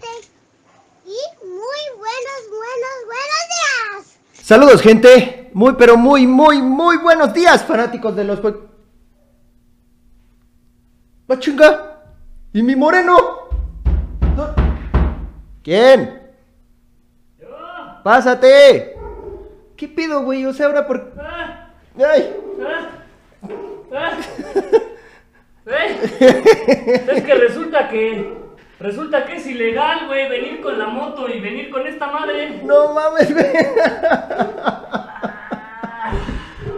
gente. Y muy buenos, buenos, buenos días. Saludos, gente. Muy, pero muy, muy, muy buenos días, fanáticos de los. ¡Va chinga! ¿Y mi moreno? ¿Dó- ¿Quién? ¡Pásate! ¿Qué pido, güey? O sea, ahora por. ¡Ay! ¿Eh? Es que resulta que. Resulta que es ilegal, güey, venir con la moto y venir con esta madre. ¡No mames, güey!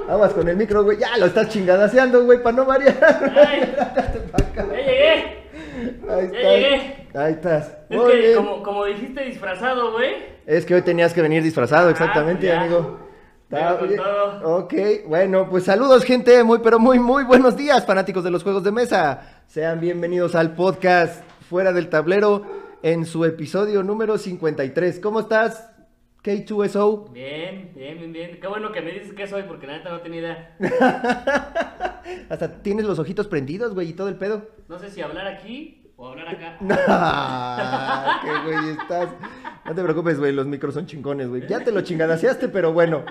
Aguas con el micro, güey. Ya lo estás chingadaseando, güey, para no variar. Ay, ya llegué. Ahí Ya llegué. estás. Ahí estás. Es Muy que, bien. como, como dijiste disfrazado, güey. Es que hoy tenías que venir disfrazado, Ah, exactamente, ya. amigo. Ok, bueno, pues saludos, gente. Muy, pero muy, muy buenos días, fanáticos de los juegos de mesa. Sean bienvenidos al podcast Fuera del Tablero en su episodio número 53. ¿Cómo estás, K2SO? Bien, bien, bien, bien. Qué bueno que me dices que soy, porque la neta no tenía idea. Hasta tienes los ojitos prendidos, güey, y todo el pedo. No sé si hablar aquí o hablar acá. No, qué güey estás. No te preocupes, güey, los micros son chingones, güey. Ya te lo chingadaseaste, pero bueno.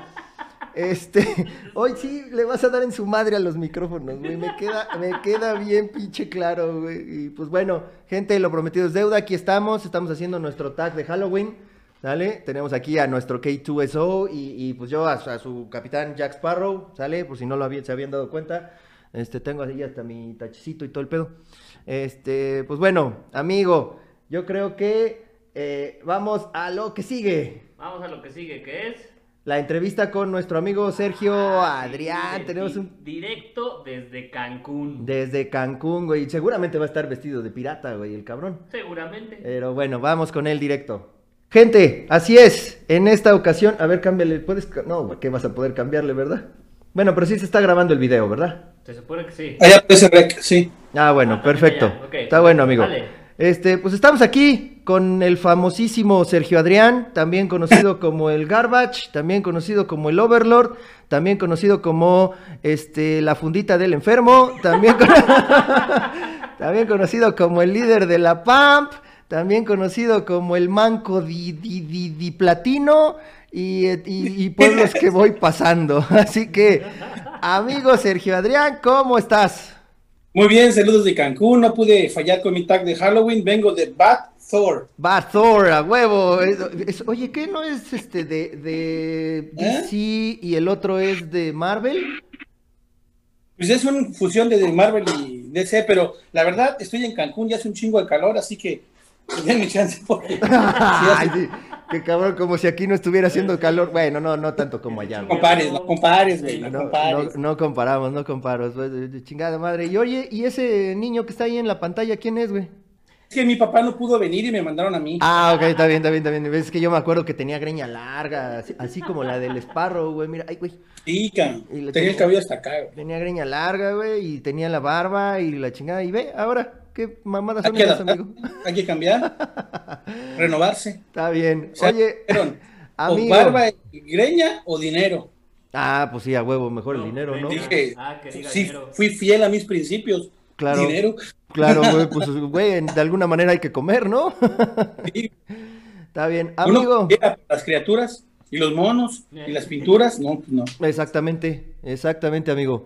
Este, hoy sí le vas a dar en su madre a los micrófonos, güey. Me queda, me queda bien pinche claro, güey. Y pues bueno, gente, lo prometido es deuda. Aquí estamos, estamos haciendo nuestro tag de Halloween. ¿Sale? Tenemos aquí a nuestro K2SO y, y pues yo a, su- capitán Jack Sparrow, ¿sale? Por si no lo habían, se habían dado cuenta. Este, tengo ahí hasta mi tachecito y todo el pedo. Este, pues bueno, amigo, yo creo que eh, vamos a lo que sigue. Vamos a lo que sigue, que es. La entrevista con nuestro amigo Sergio Adrián. Di- Tenemos un... Directo desde Cancún. Desde Cancún, güey. Seguramente va a estar vestido de pirata, güey, el cabrón. Seguramente. Pero bueno, vamos con él directo. Gente, así es. En esta ocasión, a ver, cámbiale. ¿Puedes? No, güey, ¿qué vas a poder cambiarle, verdad? Bueno, pero sí se está grabando el video, ¿verdad? Se supone que sí. Allá aparece Rec, sí. Ah, bueno, Ah, perfecto. ya. Está bueno, amigo. Dale. Este, pues estamos aquí con el famosísimo Sergio Adrián, también conocido como el Garbage, también conocido como el Overlord, también conocido como este la fundita del enfermo, también, con- también conocido como el líder de la PAMP, también conocido como el manco di, di, di, di platino y, y, y pueblos que voy pasando. Así que, amigo Sergio Adrián, ¿cómo estás? Muy bien, saludos de Cancún. No pude fallar con mi tag de Halloween. Vengo de Bat Thor. Va Thor, a huevo. Es- es- oye, ¿qué no es este de, de DC y el otro es de Marvel? Pues es una fusión de Marvel y DC, pero la verdad estoy en Cancún, ya hace un chingo de calor, así que pues, denme chance porque Ay, sí, qué cabrón, como si aquí no estuviera haciendo calor. Bueno, no, no tanto como allá. no compares, no compares, güey, no, No, compares. no- no comparamos, no de Chingada madre. Y oye, ¿y ese niño que está ahí en la pantalla, quién es, güey? Es que mi papá no pudo venir y me mandaron a mí. Ah, ok, está bien, está bien, está bien. Es que yo me acuerdo que tenía greña larga, así, así como la del Sparrow, güey. Mira, ay, güey. Sí, Tenía el cabello hasta acá, güey. Tenía greña larga, güey, y tenía la barba y la chingada. Y ve, ahora, ¿qué mamadas Hay son que esas, amigo? hay que cambiar, renovarse. Está bien. O sea, Oye, dijeron, o barba y greña o dinero. Ah, pues sí, a huevo, mejor el dinero, ¿no? Dije, Ah, que diga sí, dinero. fui fiel a mis principios. Claro. Dinero. Claro, güey, pues, güey, de alguna manera hay que comer, ¿no? Sí. Está bien. Amigo. las criaturas y los monos y las pinturas, no, pues no. Exactamente, exactamente, amigo.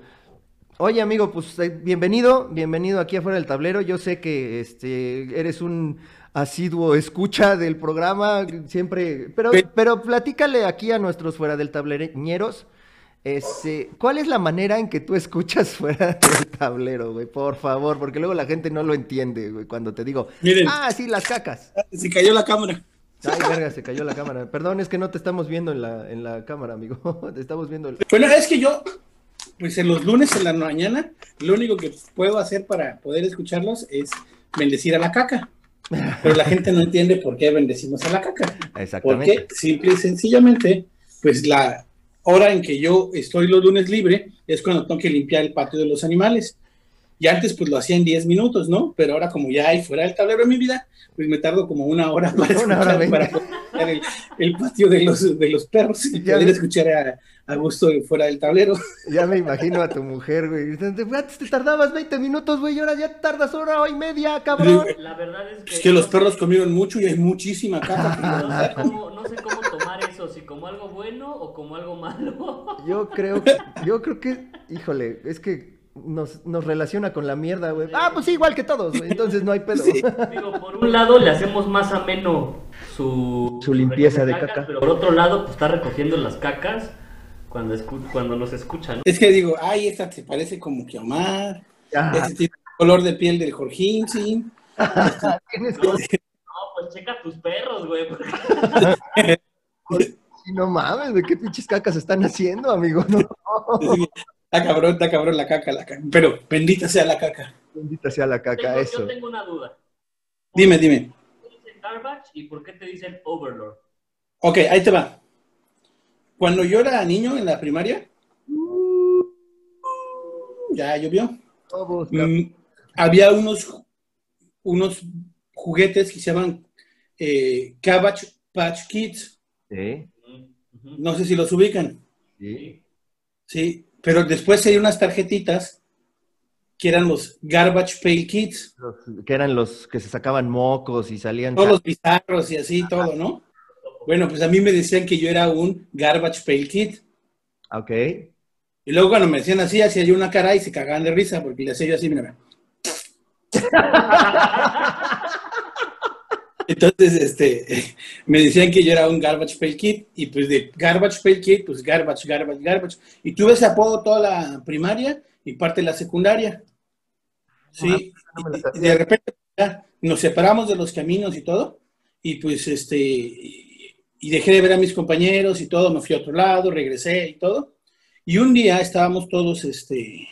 Oye, amigo, pues eh, bienvenido, bienvenido aquí afuera del tablero. Yo sé que este eres un asiduo escucha del programa, siempre, pero, Pe- pero platícale aquí a nuestros fuera del tablereñeros, este, ¿cuál es la manera en que tú escuchas fuera del tablero, güey? Por favor, porque luego la gente no lo entiende, güey, cuando te digo, Miren. ah, sí, las cacas. Se cayó la cámara. Ay, verga, se cayó la cámara. Perdón, es que no te estamos viendo en la, en la cámara, amigo. Te estamos viendo. el- Bueno, es que yo, pues en los lunes en la mañana, lo único que puedo hacer para poder escucharlos es bendecir a la caca. Pero la gente no entiende por qué bendecimos a la caca. Exactamente. Porque simple y sencillamente, pues la hora en que yo estoy los lunes libre es cuando tengo que limpiar el patio de los animales. Y antes pues lo hacía en 10 minutos, ¿no? Pero ahora como ya hay fuera del tablero en mi vida, pues me tardo como una hora para Una escuchar, para el, el patio de los, de los perros y Ya poder escuchar a, a gusto fuera del tablero. Ya me imagino a tu mujer, güey. Antes te tardabas 20 minutos, güey, y ahora ya tardas hora y media, cabrón. La verdad es que. Es que los perros comieron mucho y hay muchísima caca. No sé, cómo, no sé cómo tomar eso, si como algo bueno o como algo malo. Yo creo que, yo creo que, híjole, es que nos, nos relaciona con la mierda, güey. Ah, pues sí, igual que todos, güey. Entonces no hay pedo. Digo, por un lado le hacemos más ameno su, Su limpieza de caca. Pero por otro lado, pues está recogiendo las cacas cuando, escu- cuando nos escuchan. Es que digo, ay, esta te parece como que Omar, Ah, este tiene el color de piel del Jorgín, sí. tienes No, que- no, pues checa tus perros, güey. porque- Sí, no mames, güey, qué pinches cacas están haciendo, amigo. No, Está cabrón, está cabrón la caca, la caca. Pero bendita sea la caca. bendita sea la caca, Tengo- eso. Yo tengo una duda. Dime, dime. ¿Por qué te dicen garbage y por qué te dicen overlord? Ok, ahí te va. Cuando yo era niño en la primaria, ya llovió. Mm, había unos, unos juguetes que se llaman eh, Cabbage Patch Kids. Sí, No sé si los ubican. sí. sí. Pero después hay unas tarjetitas que eran los Garbage Pail Kids. Los- que eran los que se sacaban mocos y salían. Todos los bizarros y así, todo, ¿no? Bueno, pues a mí me decían que yo era un Garbage Pail Kid. Ok. Y luego cuando me decían así, hacía yo una cara y se cagaban de risa porque le hacía yo así, mira. Entonces, este, me decían que yo era un Garbage Pail Kid y pues de Garbage Pail Kid, pues Garbage, Garbage, Garbage. Y tuve ese apodo toda la primaria y parte de la secundaria. Sí, no y- sabía. de repente ya nos separamos de los caminos y todo y pues este, y, y dejé de ver a mis compañeros y todo, me fui a otro lado, regresé y todo. Y un día estábamos todos este,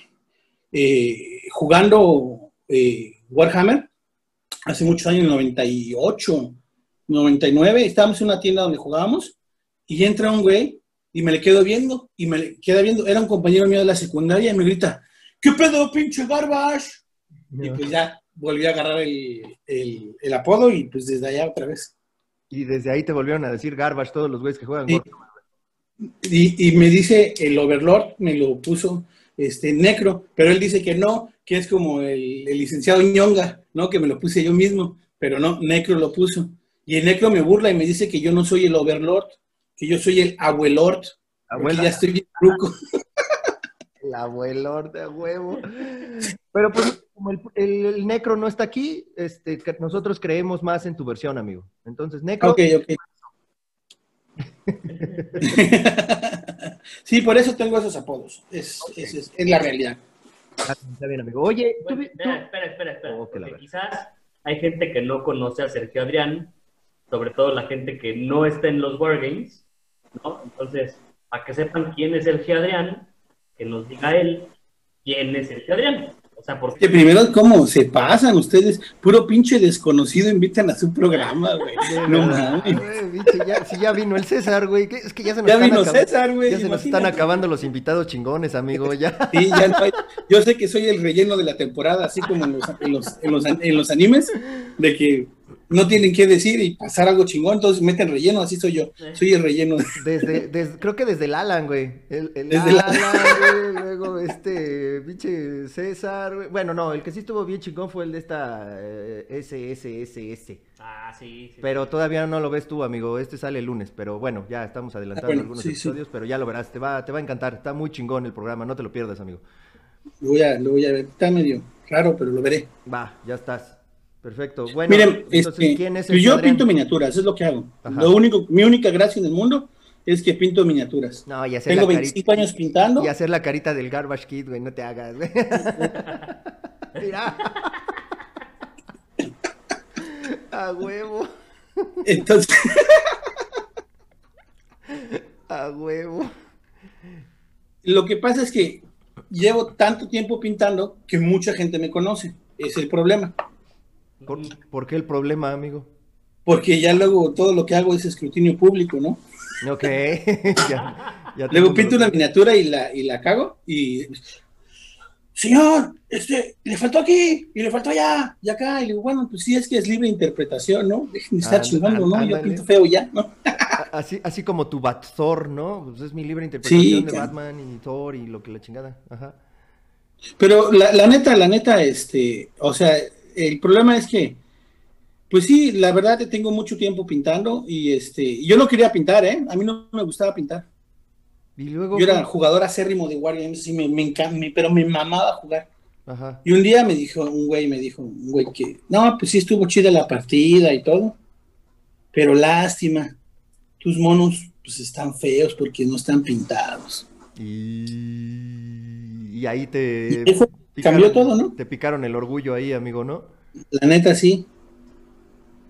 eh, jugando eh, Warhammer, hace muchos años, 98, 99, estábamos en una tienda donde jugábamos y entra un güey y me le quedo viendo y me le queda viendo, era un compañero mío de la secundaria y me grita, ¿qué pedo, pinche garbage? Y pues ya volví a agarrar el, el- el apodo y pues desde allá otra vez. Y desde ahí te volvieron a decir garbage todos los güeyes que juegan. Warhammer. Y, y me dice el Overlord, me lo puso este Necro, pero él dice que no, que es como el, el licenciado Ñonga, ¿no? Que me lo puse yo mismo, pero no, Necro lo puso. Y el Necro me burla y me dice que yo no soy el Overlord, que yo soy el Abuelord, Abuela. ya estoy bien ruco. El abuelo de huevo. Pero pues, como el, el- el necro no está aquí, este, nosotros creemos más en tu versión, amigo. Entonces, necro, Ok, ok. sí, por eso tengo esos apodos. Es, es- es- es la realidad. Ah, está bien, amigo. Oye, tú, Bueno, vi- tú- espera, espera, espera, Oh, porque quizás hay gente que no conoce a Sergio Adrián, sobre todo la gente que no está en los Wargames, ¿no? Entonces, para que sepan quién es Sergio Adrián, que nos diga él quién es Sergio Adrián. O sea, Que porque primero, ¿cómo se pasan ustedes? Puro pinche desconocido invitan a su programa, güey. No mames. ya- si ya vino el César, güey. Es que ya se nos Ya están vino acabando- César, güey. Ya se nos están imagínate. acabando los invitados chingones, amigo. Ya. Sí, ya no hay- Yo sé que soy el relleno de la temporada, así como en los, en los, en los, en los animes, de que no tienen qué decir y pasar algo chingón, entonces meten relleno, así soy yo. Soy el relleno. Desde, des- creo que desde el Alan, güey. El, el Desde el Alan, güey. Luego este pinche César, güey. Bueno, no, el que sí estuvo bien chingón fue el de esta eh, SSSS. Ah, sí, sí. Pero todavía no lo ves tú, amigo. Este sale el lunes. Pero bueno, ya estamos adelantando Ah, bueno, algunos sí, sí. episodios, pero ya lo verás. Te va, te va a encantar. Está muy chingón el programa. No te lo pierdas, amigo. Lo voy a, lo voy a ver. Está medio raro, pero lo veré. Va, ya estás. Perfecto. Bueno, Miren, entonces, este, ¿quién es el yo Adrián? pinto miniaturas, es lo que hago. Ajá. Lo único, mi única gracia en el mundo es que pinto miniaturas. No, y hacer Tengo la 25 carita- años pintando. Y hacer la carita del Garbage Kid, güey. No te hagas, güey. Mira. A huevo. Entonces, A huevo. lo que pasa es que llevo tanto tiempo pintando que mucha gente me conoce. Es el problema. ¿Por, por qué el problema, amigo? Porque ya luego todo lo que hago es escrutinio público, ¿no? Ok. ya, ya Luego pinto una miniatura y la, y la cago y señor, este, le faltó aquí y le faltó allá y acá. Y le digo, bueno, pues sí, es que es libre interpretación, ¿no? Dejen de estar chingando, ¿no? Yo pinto feo ya, ¿no? Así, así como tu Bat-Thor, ¿no? Pues es mi libre interpretación de. Batman y Thor y lo que la chingada. Ajá. Pero la, la neta, la neta, este, o sea, el problema es que, pues sí, la verdad tengo mucho tiempo pintando y este, yo no quería pintar, ¿eh? A mí no me gustaba pintar. Y luego. Yo era jugador acérrimo de Wargames, sí, me, me encan- me- pero me mamaba jugar. Ajá. Y un día me dijo, un güey me dijo, un güey que, no, pues sí estuvo chida la partida y todo, pero lástima, tus monos pues están feos porque no están pintados. Y, y ahí te. Y eso cambió todo, ¿no? Te picaron el orgullo ahí, amigo, ¿no? La neta sí.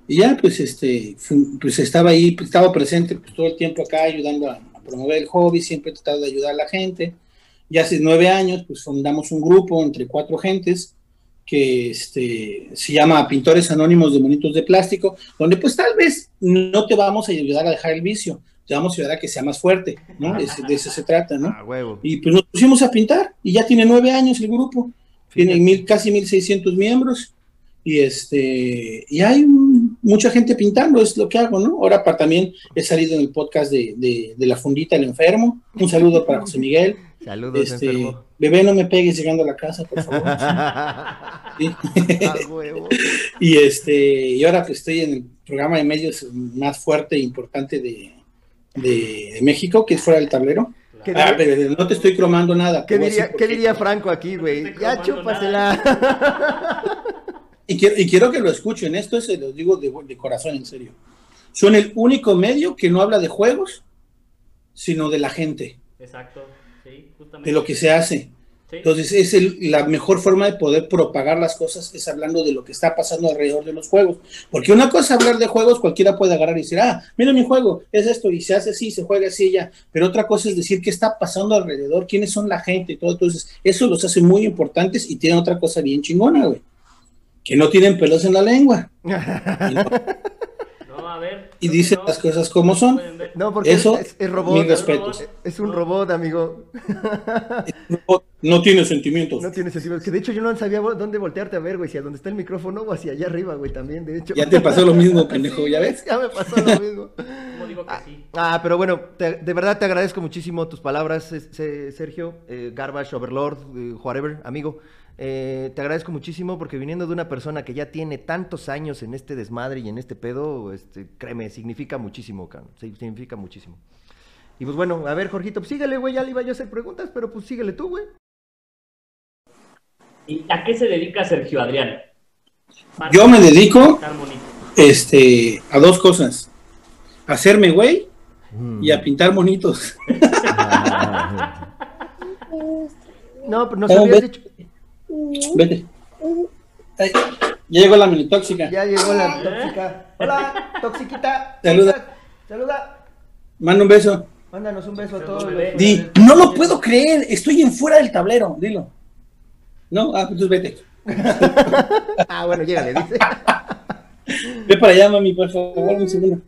Y ya, pues, este, pues estaba ahí, pues, estaba presente pues, todo el tiempo acá ayudando a, a promover el hobby, siempre he tratado de ayudar a la gente. Ya hace nueve años, pues fundamos un grupo entre cuatro gentes que este, se llama Pintores Anónimos de Monitos de Plástico, donde pues tal vez no te vamos a ayudar a dejar el vicio, te vamos a ayudar a que sea más fuerte, ¿no? Es- de eso se trata, ¿no? Ah, huevo. Y pues nos pusimos a pintar y ya tiene nueve años el grupo, tiene mil, casi 1600 miembros y este y hay mucha gente pintando, es lo que hago, ¿no? Ahora para, también he salido en el podcast de, de- de La Fundita el Enfermo, un saludo para José Miguel, Saludos, este, enfermo. bebé no me pegues llegando a la casa, por favor. Sí. Ah, y este y ahora que estoy en el programa de medios más fuerte e importante de, de- de México, que es fuera del tablero. ¿Qué Ah, pero no te estoy cromando nada. qué diría- qué Franco aquí, güey? Ya chúpasela. Y quiero, y quiero que lo escuchen, esto se los digo de, de corazón, en serio. Son el único medio que no habla de juegos, sino de la gente, Exacto, sí, justamente. de lo que se hace. Sí. Entonces, es el- la mejor forma de poder propagar las cosas es hablando de lo que está pasando alrededor de los juegos. Porque una cosa es hablar de juegos, cualquiera puede agarrar y decir, ah, mira mi juego, es esto, y se hace así, se juega así y ya. Pero otra cosa es decir qué está pasando alrededor, quiénes son la gente y todo. Entonces, eso los hace muy importantes y tienen otra cosa bien chingona, güey. Que no tienen pelos en la lengua. Y, no- No, ver. y las cosas como son. No, porque Eso, es, es robot. respetos. Es un robot, amigo. No, no tiene sentimientos. No tiene sentido. Que de hecho yo no sabía dónde voltearte a ver, güey. Si a dónde está el micrófono o hacia allá arriba, güey, también, de hecho. Ya te pasó lo mismo, pendejo, ¿ya ves? Ya me pasó lo mismo. ¿Cómo digo que sí? Ah, pero bueno, te- de verdad te agradezco muchísimo tus palabras, se- Sergio, eh, Garbage, Overlord, eh, whatever, amigo. Eh, te agradezco muchísimo porque viniendo de una persona que ya tiene tantos años en este desmadre y en este pedo, este, créeme, significa muchísimo, significa muchísimo. Y pues bueno, a ver, Jorgito, pues síguele, güey, ya le iba yo a hacer preguntas, pero pues síguele tú, güey. ¿Y a qué se dedica Sergio Adrián? Yo me dedico este, a dos cosas. A hacerme güey y a pintar monitos. No, pero nos Ah, habías dicho, Vete. Ay, ya llegó la mini tóxica. ya llegó la tóxica. Hola, toxiquita. Saluda. Saluda. Manda un beso. Mándanos un beso a todos. Di, no lo puedo creer, estoy en fuera del tablero, dilo. No, ah, pues vete. Ah, bueno, llégale, dice. Ve para allá, mami, por favor, un segundo.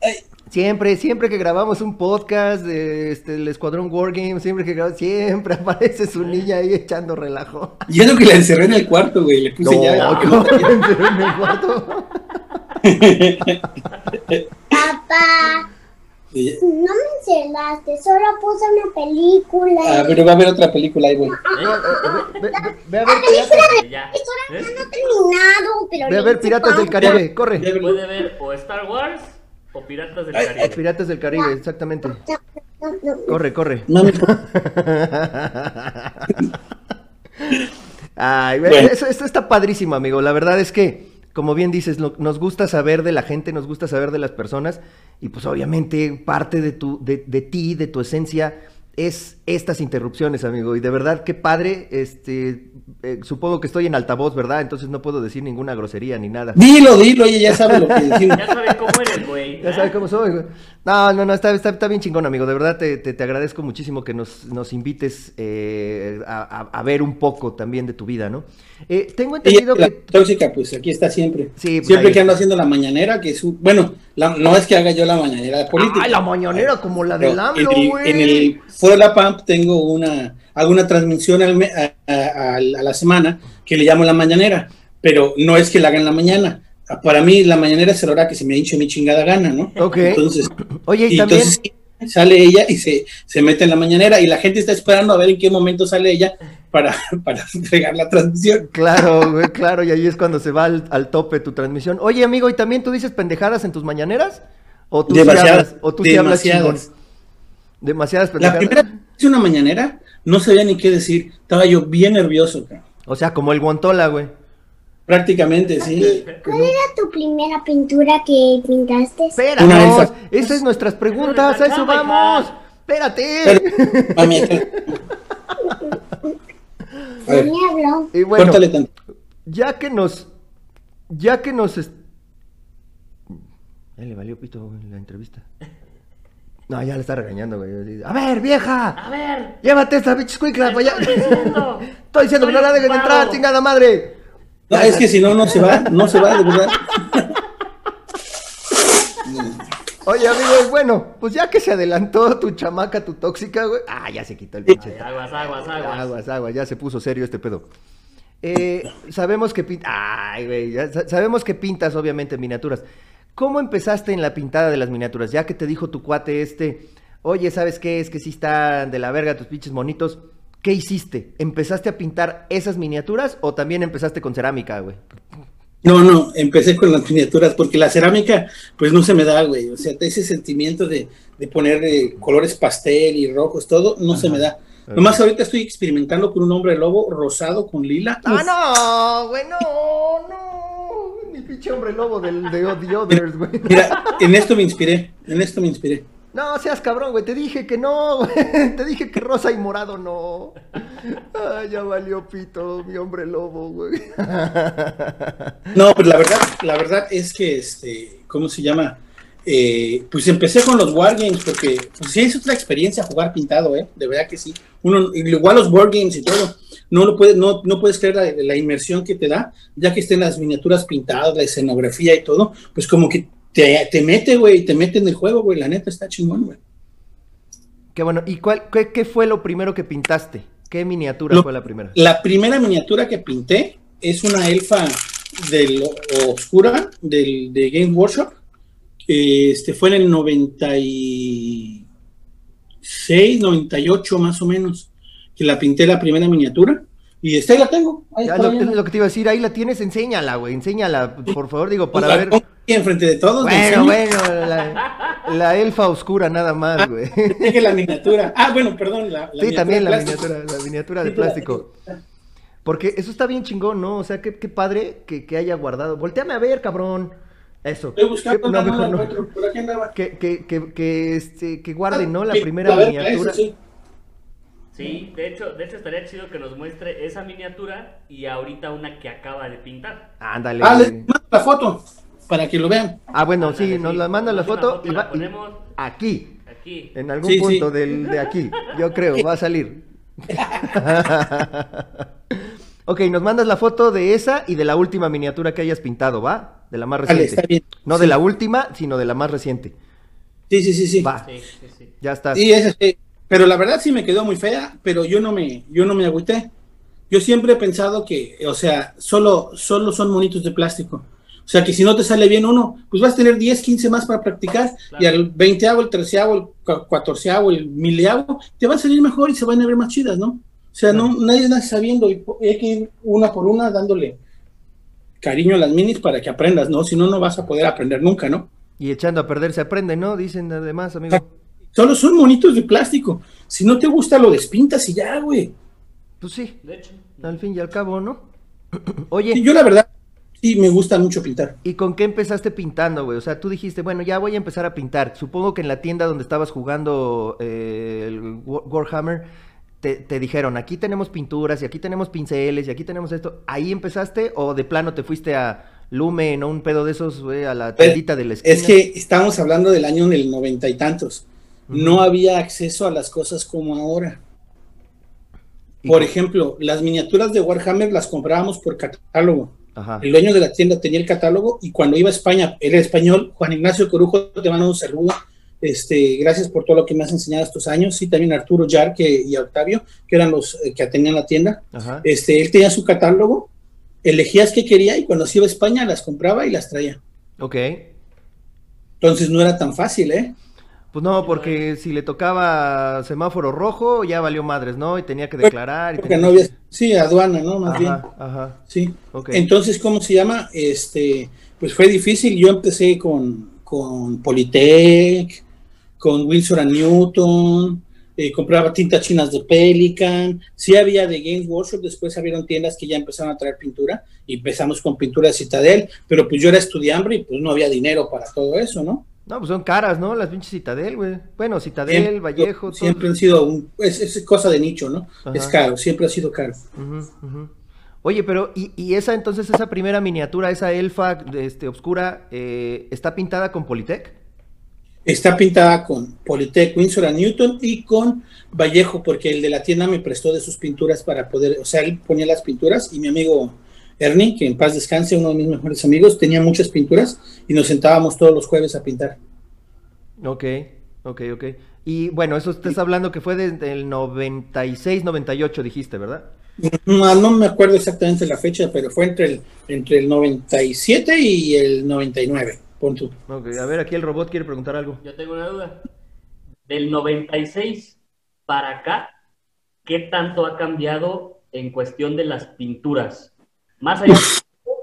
Ay, Siempre, siempre que grabamos un podcast de este, el Escuadrón Wargame, siempre que grabamos, siempre aparece su niña ahí echando relajo. y es lo que la encerré en el cuarto, güey. Le puse ya. ¿cómo? en el cuarto. Papá, no me encerraste, solo puse una película. Ah, pero va a haber otra película ahí, güey. Ve, ve- ve a ver piratas, Ya. Esto no ha terminado, pero ve a le ver hice Piratas del. Caribe, corre. Ya, Puede ver o Star Wars o Piratas del Ay, Caribe. Piratas del Caribe, exactamente. Corre, corre. Mami, Ay, Bueno. eso, esto está padrísimo, amigo. La verdad es que, como bien dices, lo- nos gusta saber de la gente, nos gusta saber de las personas. Y pues obviamente parte de, tu, de, de ti, de tu esencia, es estas interrupciones, amigo. Y de verdad, qué padre. Este, eh, supongo que estoy en altavoz, ¿verdad? Entonces no puedo decir ninguna grosería ni nada. Dilo, dilo, ella ya sabe lo que decimos. Ya saben cómo eres, güey. Ya sabes cómo soy, güey. No, no, no, está, está, está bien chingón, amigo. De verdad te, te, te agradezco muchísimo que nos, nos invites eh, a, a- ver un poco también de tu vida, ¿no? Eh, tengo entendido la que... tóxica, pues aquí está siempre. Sí, pues, siempre que ando haciendo la mañanera, que es un- bueno, la- no es que haga yo la mañanera de política. ¡Ay, la mañanera como la del AMLO, güey! en el Fuera la PAMP tengo una, hago una transmisión al me- a, a- a la semana que le llamo la mañanera, pero no es que la haga en la mañana. Para mí la mañanera es la hora que se me hinche mi chingada gana, ¿no? Ok. Entonces, Oye, y y también... entonces sale ella y se, se mete en la mañanera y la gente está esperando a ver en qué momento sale ella para, para entregar la transmisión. Claro, güey, claro, y ahí es cuando se va al, al tope tu transmisión. Oye, amigo, ¿y también tú dices pendejadas en tus mañaneras? ¿O tú sí Demasiadas, hablas, o tú sí hablas chingón? demasiadas. Demasiadas La pendejadas. primera vez hice una mañanera, no sabía ni qué decir. Estaba yo bien nervioso, cabrón. O sea, como el guantola, güey. Prácticamente, sí. ¿Cuál era tu primera pintura que pintaste? Espéranos, esas son nuestras preguntas, a eso vamos. Espérate. Pero- Mami. Y bueno, córtale tanto. ya que nos, ya que nos, es- ya le valió pito la entrevista. No, ya le está regañando, güey. A ver, vieja, A ver, llévate esta bitch squinkla para allá. estoy diciendo. Estoy diciendo que no la dejen ocupado. entrar, chingada madre. No, es que si no, no se va, no se va, de verdad. Oye, amigo, bueno, pues ya que se adelantó tu chamaca, tu tóxica, güey. Ah, ya se quitó el pinche. Aguas, aguas, aguas. Aguas, aguas, ya se puso serio este pedo. Eh, sabemos que pintas. Ay, güey, ya sa- sabemos que pintas, obviamente, miniaturas. ¿Cómo empezaste en la pintada de las miniaturas? Ya que te dijo tu cuate este, oye, ¿sabes qué? Es que sí están de la verga tus pinches monitos. ¿Qué hiciste? ¿Empezaste a pintar esas miniaturas o también empezaste con cerámica, güey? No, no, empecé con las miniaturas porque la cerámica, pues no se me da, güey. O sea, ese sentimiento de, de poner eh, colores pastel y rojos, todo, no se me da. Nomás ahorita estoy experimentando con un hombre lobo rosado con lila. Ah, no, güey, no, no. Mi pinche hombre lobo del, de The Others, güey. Mira, en esto me inspiré, en esto me inspiré. No, seas cabrón, güey. Te dije que no. Te dije que rosa y morado no. Ay, ya valió pito, mi hombre lobo, güey. No, pues la verdad, la verdad es que, este, ¿cómo se llama? Eh, pues empecé con los Wargames porque pues, sí es otra experiencia jugar pintado, ¿eh? De verdad que sí. Uno, igual los Wargames y todo, no lo no, no puedes creer la, la inmersión que te da, ya que estén las miniaturas pintadas, la escenografía y todo, pues como que te, te mete, güey, te mete en el juego, güey, la neta está chingón, güey. Qué bueno. ¿Y cuál, qué, qué fue lo primero que pintaste? ¿Qué miniatura Lo- fue la primera? La primera miniatura que pinté es una elfa del Oscura, del, de Game Workshop. Este fue en el 96, 98 más o menos, que la pinté la primera miniatura. Y esta ahí la tengo. Ahí Ya lo, lo que te iba a decir, ahí la tienes, enséñala, güey. Enséñala, por favor, digo, para La ver. enfrente de todos. Bueno, bueno, la, la elfa oscura nada más, güey. dije la miniatura. Ah, bueno, perdón. La, la Sí, también la plástico. miniatura, la miniatura de plástico. Porque eso está bien chingón, ¿no? O sea, qué, qué padre que, que haya guardado. Volteame a ver, cabrón. Eso. Estoy buscando, Que- no, mejor no. por aquí. Que, que, que, que, este, que guarden, ¿no? La primera ver, miniatura. eso sí. Sí, de hecho, de hecho estaría chido que nos muestre esa miniatura y ahorita una que acaba de pintar. Ándale. Ah, les mando la foto para que lo vean. Ah, bueno, sí, nos sí. la manda la foto foto y la va ponemos aquí, aquí. en algún Sí, sí. punto Del, de aquí. Yo creo, va a salir. ok, nos mandas la foto de esa y de la última miniatura que hayas pintado, ¿va? De la más Vale, reciente. está bien. No Sí. de la última, sino de la más reciente. Sí, sí, sí, sí. Va, Sí, sí, sí. ya estás. Sí, es así. Pero la verdad sí me quedó muy fea, pero yo no me, yo no me agüité. Yo siempre he pensado que, o sea, solo, solo son monitos de plástico. O sea, que si no te sale bien uno, pues vas a tener 10, 15 más para practicar. Claro. Y al 20 el 13 el cu- 14 el mileavo, te va a salir mejor y se van a ver más chidas, ¿no? O sea, no, nadie nace sabiendo y hay que ir una por una dándole cariño a las minis para que aprendas, ¿no? Si no, no vas a poder aprender nunca, ¿no? Y echando a perder se aprende, ¿no? Dicen además, amigo. Solo son monitos de plástico. Si no te gusta, lo despintas y ya, güey. Pues sí, De hecho. al fin y al cabo, ¿no? Sí, Oye, yo la verdad, sí, me gusta mucho pintar. ¿y con qué empezaste pintando, güey? O sea, tú dijiste, bueno, ya voy a empezar a pintar. Supongo que en la tienda donde estabas jugando eh, el War- Warhammer, te, te dijeron, aquí tenemos pinturas y aquí tenemos pinceles y aquí tenemos esto. ¿Ahí empezaste o de plano te fuiste a Lumen o un pedo de esos, güey, a la tiendita de la esquina? Es que estamos hablando del año del noventa y tantos. No había acceso a las cosas como ahora. Y- Por ejemplo, las miniaturas de Warhammer las comprábamos por catálogo. Ajá. El dueño de la tienda tenía el catálogo y cuando iba a España, era español, Juan Ignacio Corujo te manda un saludo. Este, gracias por todo lo que me has enseñado estos años. Sí, también Arturo Yarque y Octavio, que eran los eh, que atendían la tienda. Ajá. Este, él tenía su catálogo, elegías qué quería y cuando se iba a España las compraba y las traía. Ok. Entonces no era tan fácil, ¿eh? Pues no, porque si le tocaba semáforo rojo, ya valió madres, ¿no? Y tenía que declarar. y Porque tenía no había, sí, aduana, ¿no? Más bien. Ajá, ajá. Sí. Entonces, ¿cómo se llama? Este, pues fue difícil. Yo empecé con, con Polytech, con Wilson and Newton, eh, compraba tintas chinas de Pelican. Sí había de Games Workshop, después abrieron tiendas que ya empezaron a traer pintura y empezamos con pintura de Citadel, pero pues yo era estudiante y pues no había dinero para todo eso, ¿no? No, pues son caras, ¿no? Las pinches Citadel, güey. Bueno, Citadel, Siempre- Vallejo, todo. Siempre han sido, un, es, es cosa de nicho, ¿no? Ajá. Es caro, siempre ha sido caro. Oye, pero, ¿y, y esa entonces, esa primera miniatura, esa elfa este, obscura, eh, está pintada con Politec? Está pintada con Polytech, Winsor and Newton y con Vallejo, porque el de la tienda me prestó de sus pinturas para poder, o sea, él ponía las pinturas y mi amigo Ernie, que en paz descanse, uno de mis mejores amigos, tenía muchas pinturas y nos sentábamos todos los jueves a pintar. Ok, ok, ok. Y bueno, eso estás hablando que fue desde el 96, 98, dijiste, ¿verdad? No, no me acuerdo exactamente la fecha, pero fue entre el, entre el 97 y el 99, pon tú. Ok, a ver, aquí el robot quiere preguntar algo. Yo tengo una duda. Del 96 para acá, ¿qué tanto ha cambiado en cuestión de las pinturas? Más allá,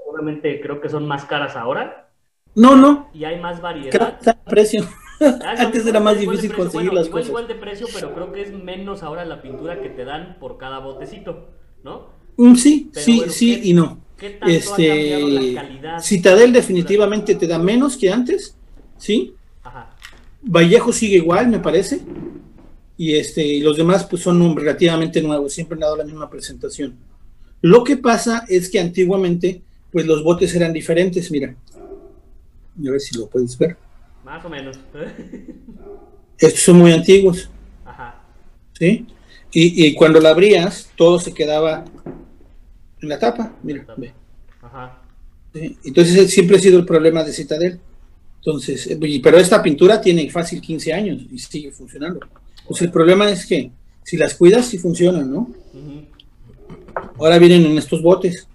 obviamente creo que son más caras ahora No, no, y hay más creo variedad. que a precio. Ah, Antes era más difícil precio, conseguir bueno, las igual, cosas. igual de precio, pero creo que es menos ahora la pintura que te dan por cada botecito, ¿no? Mm, Sí, Pero sí, bueno, sí ¿qué- y no. ¿Qué tanto ha Este, la calidad? Citadel definitivamente te da menos que antes, ¿sí? Ajá. Vallejo sigue igual, me parece. Y este, y los demás pues son relativamente nuevos, siempre han dado la misma presentación. Lo que pasa es que antiguamente, pues los botes eran diferentes, mira. A ver si lo puedes ver. Más o menos. Estos son muy antiguos, Ajá. ¿sí? Y, y cuando la abrías, todo se quedaba en la tapa, mira, ve. Ajá. ¿sí? Entonces ese siempre ha sido el problema de Citadel. Entonces, eh, pero esta pintura tiene fácil 15 años y sigue funcionando. Pues el problema es que si las cuidas, sí funcionan, ¿no? Ahora vienen en estos botes,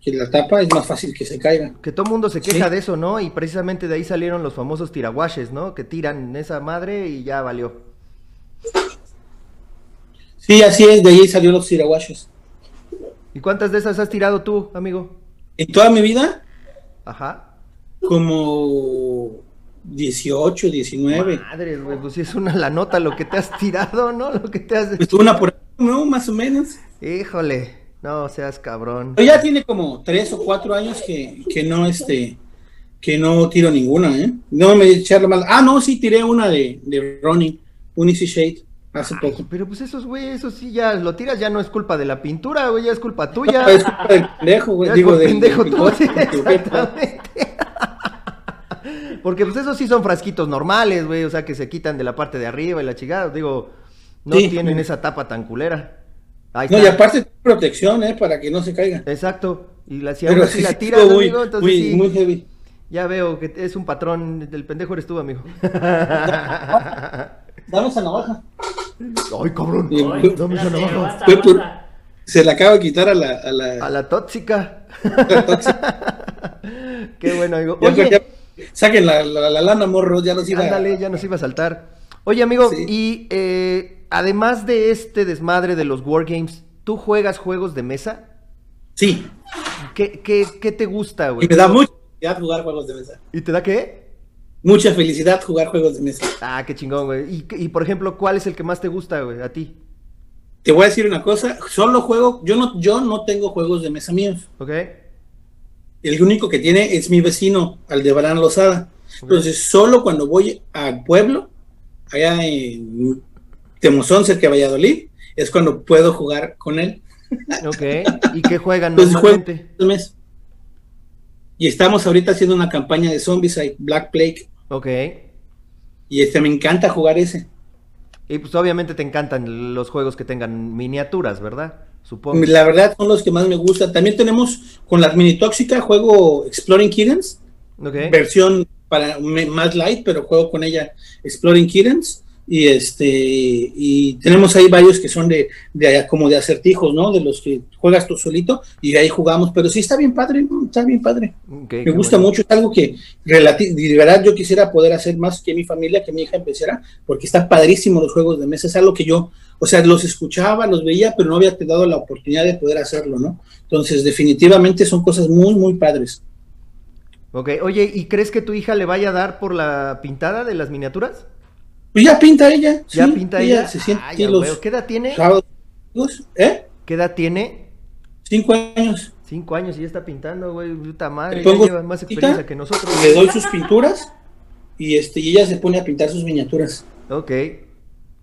que la tapa es más fácil que se caiga. Que todo mundo se queja Sí. de eso, ¿no? Y precisamente de ahí salieron los famosos tiraguaches, ¿no? Que tiran esa madre y ya valió. Sí, así es, de ahí salieron los tiraguaches. ¿Y cuántas de esas has tirado tú, amigo? En toda mi vida, Ajá. como 18, 19. Madre, güey, pues sí es una la nota lo que te has tirado, ¿no? Lo que te has... Pues una por no, más o menos. Híjole, no seas cabrón. Pero ya tiene como 3 o 4 años que, que no, este, que no tiro ninguna, ¿eh? No me echarle mal. Ah, no, sí tiré una de, de Ronnie, un Easy Shade, hace Ay, poco. pero pues esos, güey, eso sí ya lo tiras, ya no es culpa de la pintura, güey, ya es culpa tuya. Es culpa del pendejo, güey. Digo, del pendejo tú, exactamente. Porque pues esos sí son frasquitos normales, güey, o sea, que se quitan de la parte de arriba y la chingada, digo, no Sí. tienen esa tapa tan culera. Ahí No, y aparte protección, ¿eh? Para que no se caiga. Exacto. Y la, si Pero sí la tiras, muy, amigo, entonces muy, sí, muy heavy. ya veo que es un patrón, del pendejo eres tú, amigo. Dame esa navaja. Ay, cabrón. Sí, Ay, Dame esa navaja. Se la acaba de quitar a la... A la, A la tóxica. la tóxica. Qué bueno, amigo. Ya, Oye, ya- saquen la, la, la lana, morro, ya nos iba ándale, ya nos iba a saltar. Oye, amigo, Sí. y eh, además de este desmadre de los Wargames, ¿tú juegas juegos de mesa? Sí, ¿Qué, qué, qué te gusta, y güey? me da mucha felicidad jugar juegos de mesa. ¿Y te da qué? Mucha felicidad jugar juegos de mesa. Ah, qué chingón, güey. Y, y, por ejemplo, ¿cuál es el que más te gusta, güey, a ti? Te voy a decir una cosa, solo juego, yo no, yo no tengo juegos de mesa míos. ¿Ok? El único que tiene es mi vecino, Aldebarán Lozada. Entonces, solo cuando voy al pueblo, allá en Temozón, cerca de Valladolid, es cuando puedo jugar con él. Ok. ¿Y qué juegan juego normalmente? el mes. Y estamos ahorita haciendo una campaña de zombies, hay Black Plague, Ok. y este me encanta jugar ese. Y pues obviamente te encantan los juegos que tengan miniaturas, ¿verdad? Supongo. La verdad son los que más me gustan. También tenemos con la mini tóxica juego Exploring Kittens, Ok. versión para más light, pero juego con ella Exploring Kittens. Y este y tenemos ahí varios que son de, de como de acertijos, ¿no? De los que juegas tú solito y ahí jugamos, pero sí está bien padre, está bien padre. Me gusta bueno. mucho, es algo que de verdad yo quisiera poder hacer más que mi familia, que mi hija empezara, porque están padrísimos los juegos de mesa, es algo que yo, o sea, los escuchaba, los veía, pero no había dado la oportunidad de poder hacerlo, ¿no? Entonces, definitivamente son cosas muy, muy padres. Ok, oye, ¿y crees que tu hija le vaya a dar por la pintada de las miniaturas? Pues ya pinta ella, ¿Ya sí, pinta ella? se siente Ah, ya los. ¿Qué edad tiene? sábados, ¿eh? ¿Qué edad tiene? Cinco años. Cinco años y ya está pintando, güey. Puta madre, Le ya lleva más experiencia que nosotros. Le doy sus pinturas y este y ella se pone a pintar sus miniaturas. Ok,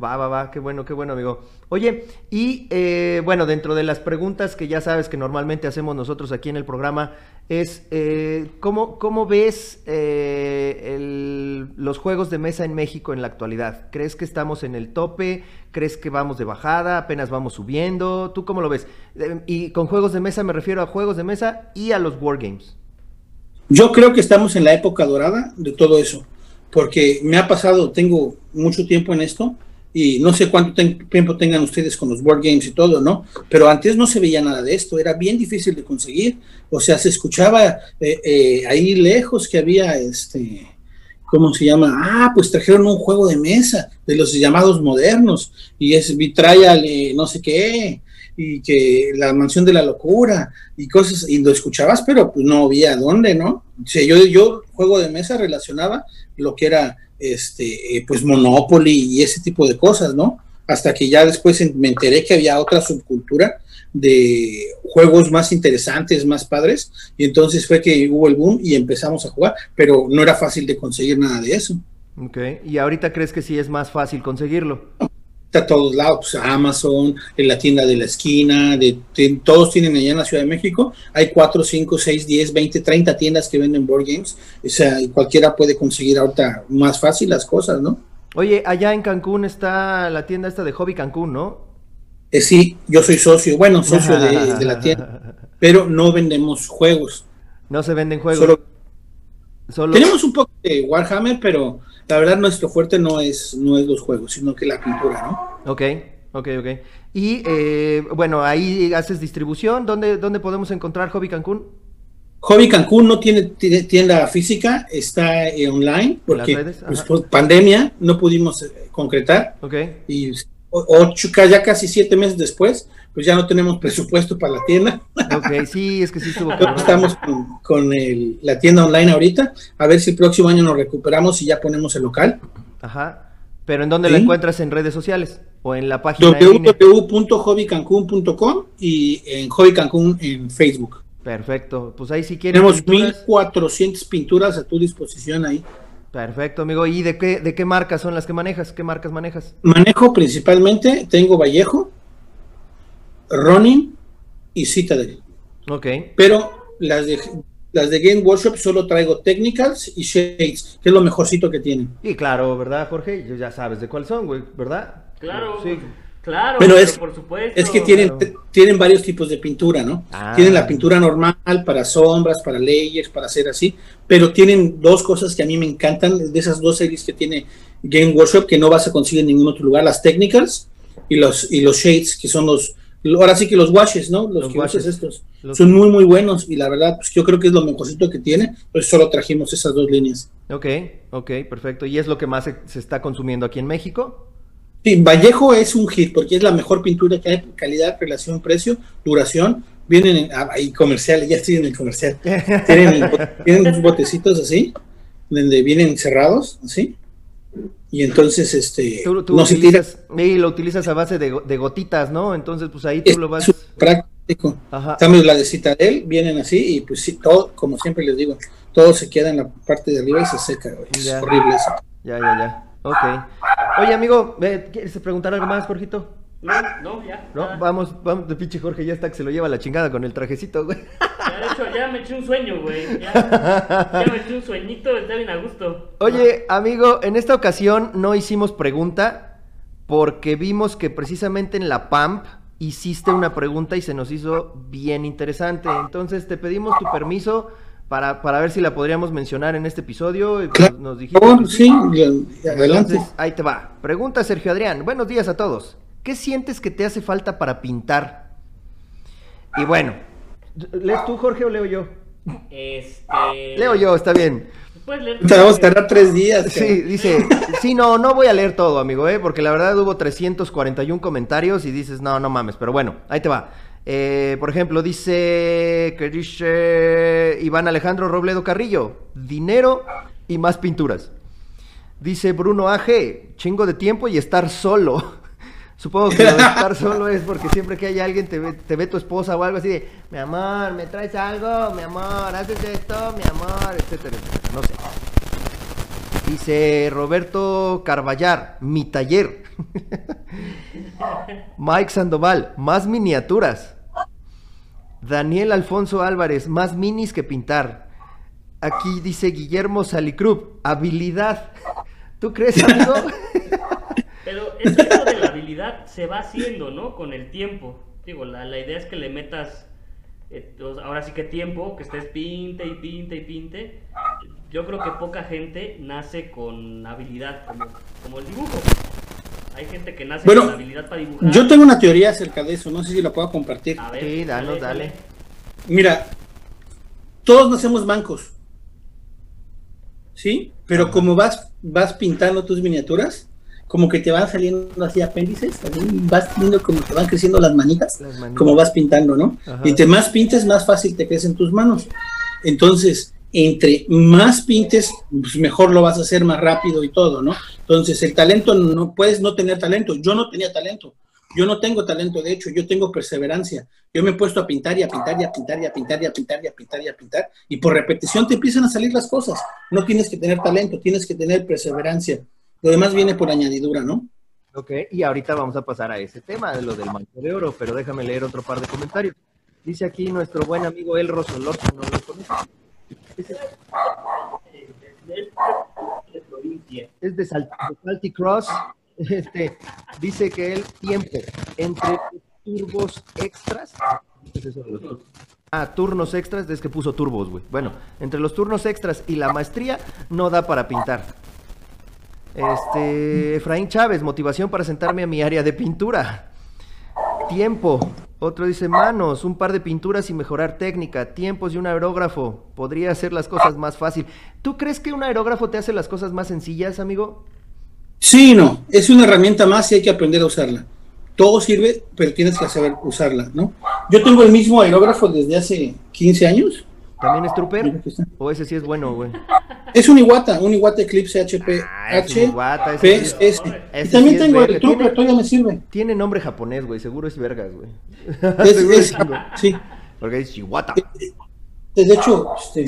va, va, va, qué bueno, qué bueno, amigo. Oye, y eh, bueno, dentro de las preguntas que ya sabes que normalmente hacemos nosotros aquí en el programa, es eh, ¿cómo, cómo ves eh, los juegos de mesa en México en la actualidad? ¿Crees que estamos en el tope? ¿Crees que vamos de bajada? ¿Apenas vamos subiendo? ¿Tú cómo lo ves? Eh, y con juegos de mesa me refiero a juegos de mesa y a los wargames. Yo creo que estamos en la época dorada de todo eso, porque me ha pasado, tengo mucho tiempo en esto y no sé cuánto tiempo tengan ustedes con los board games y todo, ¿no? Pero antes no se veía nada de esto, era bien difícil de conseguir, o sea, se escuchaba eh, eh, ahí lejos que había este, ¿cómo se llama? Ah, pues trajeron un juego de mesa de los llamados modernos y es Vitrial, eh, no sé qué, y que la mansión de la locura y cosas, y lo escuchabas, pero pues no había dónde, ¿no? O sea, yo, yo juego de mesa relacionaba lo que era este, eh, pues Monopoly y ese tipo de cosas, ¿no? Hasta que ya después me enteré que había otra subcultura de juegos más interesantes, más padres, y entonces fue que hubo el boom y empezamos a jugar, pero no era fácil de conseguir nada de eso. Ok, ¿y ahorita crees que sí es más fácil conseguirlo? A todos lados, pues, Amazon, en la tienda de la esquina, de, de- todos tienen allá en la Ciudad de México, hay 4, 5, 6, 10, 20, 30 tiendas que venden board games, o sea, y cualquiera puede conseguir ahorita más fácil las cosas, ¿no? Oye, allá en Cancún está la tienda esta de Hobby Cancún, ¿no? Eh, sí, yo soy socio, bueno, socio de, de la tienda, pero no vendemos juegos. No se venden juegos. Solo- Solo- Tenemos un poco de Warhammer, pero la verdad nuestro fuerte no es, no es los juegos, sino que la pintura, ¿no? Ok, ok, ok. Y eh, bueno, ahí haces distribución. ¿Dónde, ¿Dónde podemos encontrar Hobby Cancún? Hobby Cancún no tiene ti- tienda física, está eh, online, porque redes? pues, por pandemia no pudimos eh, concretar Ok. y ocho, ya casi siete meses después, pues ya no tenemos presupuesto para la tienda. Ok, sí, es que sí estuvo cabrón. Estamos con, con el- la tienda online ahorita, a ver si el próximo año nos recuperamos y ya ponemos el local. Ajá. Pero ¿en dónde la encuentras en redes sociales? ¿O en la página www.hobbycancún.com y en Hobby Cancún en Facebook. Perfecto. Pues ahí si quieres. Tenemos pinturas. 1400 pinturas a tu disposición ahí. Perfecto, amigo. ¿Y de qué, de qué marcas son las que manejas? ¿Qué marcas manejas? Manejo principalmente, tengo Vallejo, Ronin y Citadel. Ok. Pero las de, las de Game Workshop solo traigo Technicals y Shades, que es lo mejorcito que tienen. Y claro, ¿verdad, Jorge? Ya sabes de cuál son, güey, ¿verdad? Claro, Sí. claro, Bueno, pero es- por supuesto. Es que tienen, claro. tienen varios tipos de pintura, ¿no? Ah. Tienen la pintura normal para sombras, para layers, para hacer así, pero tienen dos cosas que a mí me encantan de esas dos series que tiene Game Workshop que no vas a conseguir en ningún otro lugar, las Technicals y los, y los Shades, que son los, ahora sí que los washes, ¿no? Los, Los washes. estos. Los- Son muy, muy buenos y la verdad, pues yo creo que es lo mejorcito que tiene, pues solo trajimos esas dos líneas. Ok, ok, perfecto. ¿Y es lo que más se, se está consumiendo aquí en México? Sí, Vallejo es un hit porque es la mejor pintura que hay, calidad, relación, precio, duración. Vienen en, ah, ahí comerciales, ya estoy en el comercial. Tienen, tienen unos botecitos así, donde vienen cerrados, así. Y entonces, este, Tú, tú no se tira. utilizas, y lo utilizas a base de, de gotitas, ¿no? Entonces, pues ahí Es tú lo vas... práctico. Ajá. Estamos la de Citadel, vienen así y pues sí, todo, como siempre les digo, todo se queda en la parte de arriba y se seca. güey. Es Ya. horrible eso. Ya, ya, ya. Ok. Oye, amigo, eh, ¿quieres preguntar algo más, Jorgito? No, no, ya. No, vamos, vamos, de pinche Jorge ya está que se lo lleva la chingada con el trajecito, güey. Ya, de hecho, ya me eché un sueño, güey. Ya, ya me eché un sueñito, está bien a gusto. Oye, amigo, en esta ocasión no hicimos pregunta porque vimos que precisamente en la PAMP hiciste una pregunta y se nos hizo bien interesante. Entonces te pedimos tu permiso para, para ver si la podríamos mencionar en este episodio. pues Claro. Nos dijiste sí, adelante. Entonces, ahí te va. Pregunta Sergio Adrián. Buenos días a todos. ¿Qué sientes que te hace falta para pintar? Y bueno, ¿lees tú, Jorge, o leo yo? Este. Leo yo, está bien. Leer. Te vamos a tardar tres días. Sí, dice, sí, no, no voy a leer todo, amigo, ¿eh? porque la verdad hubo 341 comentarios y dices, no, no mames, pero bueno, ahí te va. Eh, por ejemplo, dice, que dice Iván Alejandro Robledo Carrillo, dinero y más pinturas. Dice Bruno AG, chingo de tiempo y estar solo. Supongo que lo estar solo es porque siempre que hay alguien te ve, te ve tu esposa o algo así de, mi amor, ¿me traes algo? Mi amor, haces esto, mi amor, etcétera, etcétera. No sé. Dice Roberto Carballar, mi taller. Mike Sandoval, más miniaturas. Daniel Alfonso Álvarez, más minis que pintar. Aquí dice Guillermo Salicrup, habilidad. ¿Tú crees, amigo? Es que esto de la habilidad se va haciendo, ¿no? Con el tiempo. Digo, la, la idea es que le metas, eh, ahora sí que tiempo, que estés pinte y pinte y pinte. Yo creo que poca gente nace con habilidad como, como el dibujo. Hay gente que nace Bueno, con habilidad para dibujar. Yo tengo una teoría acerca de eso, no sé si la puedo compartir. A ver, Sí, danos, dale. Mira, todos nacemos mancos. ¿Sí? Pero como vas, vas pintando tus miniaturas, como que te van saliendo así apéndices, así vas viendo como te van creciendo las manitas, Las manitas. como vas pintando, ¿no? Ajá. Y entre más pintes, más fácil te crecen tus manos. Entonces, entre más pintes, pues mejor lo vas a hacer más rápido y todo, ¿no? Entonces, el talento, no puedes no tener talento. Yo no tenía talento. Yo no tengo talento, de hecho, yo tengo perseverancia. Yo me he puesto a pintar y a pintar y a pintar y a pintar y a pintar y a pintar y a pintar. Y por repetición te empiezan a salir las cosas. No tienes que tener talento, tienes que tener perseverancia. Lo demás viene por añadidura, ¿no? Ok, y ahorita vamos a pasar a ese tema de lo del manto de oro, pero déjame leer otro par de comentarios. Dice aquí nuestro buen amigo El Rosolor, que no lo conoce. Es de, Sal- de Salty Cross. Este, dice que el tiempo entre turbos extras. ¿qué es eso de los turbos? Ah, turnos extras, es que puso turbos, güey. Bueno, entre los turnos extras y la maestría no da para pintar. Este, Efraín Chávez, motivación para sentarme a mi área de pintura. Tiempo. Otro dice manos, un par de pinturas y mejorar técnica. Tiempos y un aerógrafo. Podría hacer las cosas más fácil. ¿Tú crees que un aerógrafo te hace las cosas más sencillas, amigo? Sí, no, es una herramienta más y hay que aprender a usarla. Todo sirve, pero tienes que saber usarla, ¿no? Yo tengo el mismo aerógrafo desde hace 15 años. ¿También es trooper? ¿O ese sí es bueno, güey? Es un Iwata, un Iwata Eclipse HP Ah, es H Iwata, S. Y también sí tengo verga. el Trooper, todavía me sirve. Tiene nombre japonés, güey. Seguro es vergas, güey. Es, Seguro es- chingón. sí. Porque es Chihuahua. De hecho, este,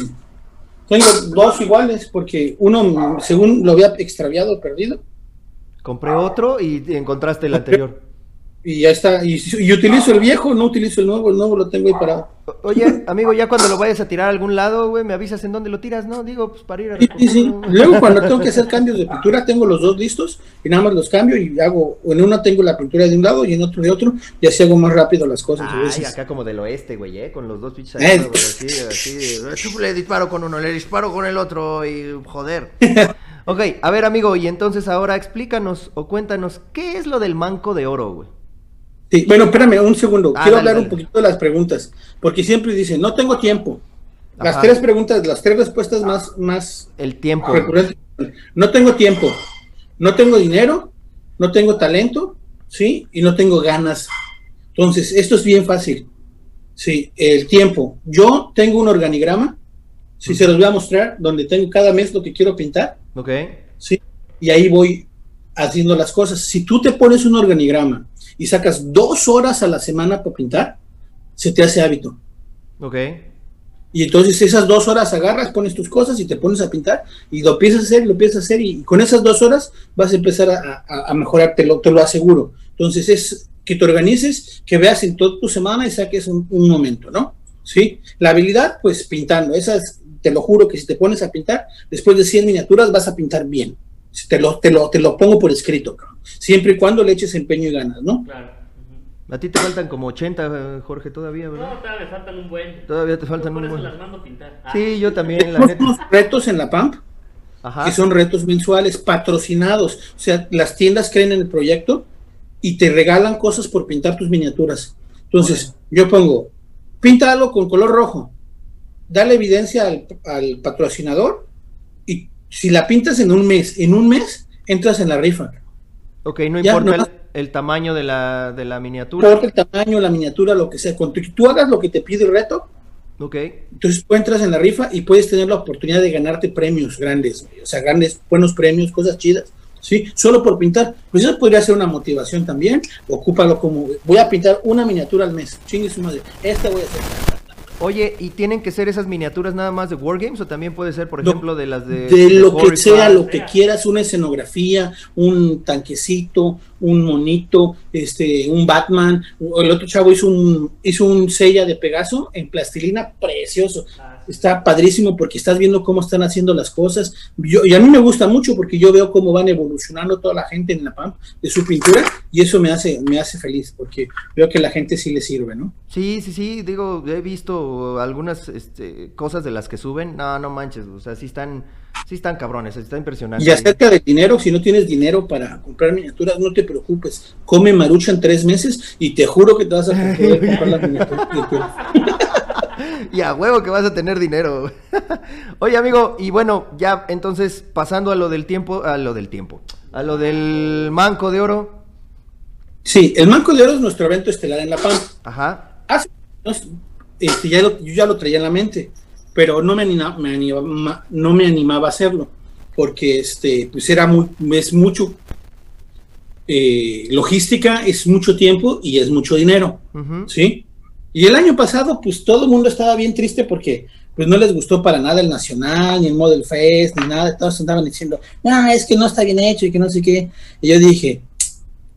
tengo dos iguales porque uno, según lo había extraviado, perdido, Compré otro y encontraste el anterior. Y ya está. Y, y utilizo el viejo, no utilizo el nuevo, el nuevo lo tengo ahí parado. Oye, amigo, ya cuando lo vayas a tirar a algún lado, güey, me avisas en dónde lo tiras, ¿no? Digo, pues para ir a Sí, sí. Luego cuando tengo que hacer cambios de pintura, tengo los dos listos y nada más los cambio y hago, en una tengo la pintura de un lado y en otro de otro y así hago más rápido las cosas. a Ay, veces. acá como del oeste, güey, ¿eh? Con los dos pinches Eh. aerógrafos, así, así. Le disparo con uno, le disparo con el otro y joder. Ok, a ver, amigo, y entonces ahora explícanos o cuéntanos, ¿qué es lo del manco de oro, güey? Sí, bueno, espérame un segundo. Ah, Quiero hablar dale. un poquito de las preguntas, porque siempre dicen, no tengo tiempo. Las Ajá. tres preguntas, las tres respuestas más, más El tiempo. No tengo tiempo, no tengo dinero, no tengo talento, ¿sí? Y no tengo ganas. Entonces, esto es bien fácil. Sí, el tiempo. Yo tengo un organigrama, si se los voy a mostrar, donde tengo cada mes lo que quiero pintar, Ok. ¿sí? Y ahí voy haciendo las cosas. Si tú te pones un organigrama y sacas dos horas a la semana para pintar, se te hace hábito. Ok. Y entonces esas dos horas agarras, pones tus cosas y te pones a pintar y lo empiezas a hacer, lo empiezas a hacer y con esas dos horas vas a empezar a, a- a mejorar, te lo, te lo aseguro. Entonces es que te organices, que veas en toda tu semana y saques un, un momento, ¿no? ¿Sí? La habilidad, pues pintando. Esas, te lo juro que si te pones a pintar, después de 100 miniaturas vas a pintar bien. Te lo, te lo, te lo pongo por escrito, cabrón. siempre y cuando le eches empeño y ganas, ¿no? Claro. A ti te faltan como 80, Jorge, todavía, No, ¿verdad? todavía me faltan un buen. Todavía te faltan Por un eso buen. las mando a pintar. Ah, Sí, yo también, la neta. unos retos en la PAMP, Ajá. que son retos mensuales, patrocinados. O sea, las tiendas creen en el proyecto y te regalan cosas por pintar tus miniaturas. Entonces, yo pongo, píntalo con color rojo, dale evidencia al, al patrocinador si la pintas en un mes, en un mes, entras en la rifa. Ok, no Ya, importa el, el tamaño de la, de la No miniatura. importa el tamaño, la miniatura, lo que sea. Cuando tú- hagas lo que te pide el reto, Ok. Entonces tú entras en la rifa y puedes tener la oportunidad de ganarte premios grandes, o sea, grandes, buenos premios, cosas chidas, ¿sí? Solo por pintar. Pues eso podría ser una motivación también. Ocúpalo como, voy a pintar una miniatura al mes. Chingue su madre. Esta voy a hacer. Oye, ¿y tienen que ser esas miniaturas nada más de Wargames o también puede ser, por No, ejemplo, de las de... De de lo que sea, lo que quieras, una escenografía, un tanquecito, un monito, este, un Batman. O El otro chavo hizo un, hizo un sella de Pegaso en plastilina precioso. ah. Está padrísimo porque estás viendo cómo están haciendo las cosas. Yo, y a mí me gusta mucho porque yo veo cómo van evolucionando toda la gente en la PAM de su pintura y eso me hace, me hace feliz porque veo que la gente sí le sirve, ¿no? Sí, sí, sí, digo, he visto algunas este, cosas de las que suben. No, no manches, o sea, sí están, sí están cabrones, está impresionante. Y acerca del dinero, si no tienes dinero para comprar miniaturas, no te preocupes. Come marucha en tres meses y te juro que te vas a poder comprar las miniaturas. Y a huevo que vas a tener dinero. Oye, amigo, y bueno, ya entonces pasando a lo del tiempo, a lo del tiempo, a lo del manco de oro. Sí, el Manco de Oro es nuestro evento estelar en la PAM. Ajá. hace años, este, ya lo- yo ya lo traía en la mente, pero no me, anima- me anima- no me animaba a hacerlo, porque este, pues era muy, es mucho eh, logística, es mucho tiempo y es mucho dinero. ¿sí? Y el año pasado, pues todo el mundo estaba bien triste porque pues no les gustó para nada el Nacional, ni el Model Fest, ni nada, todos andaban diciendo, no, es que no está bien hecho y que no sé qué. Y yo dije,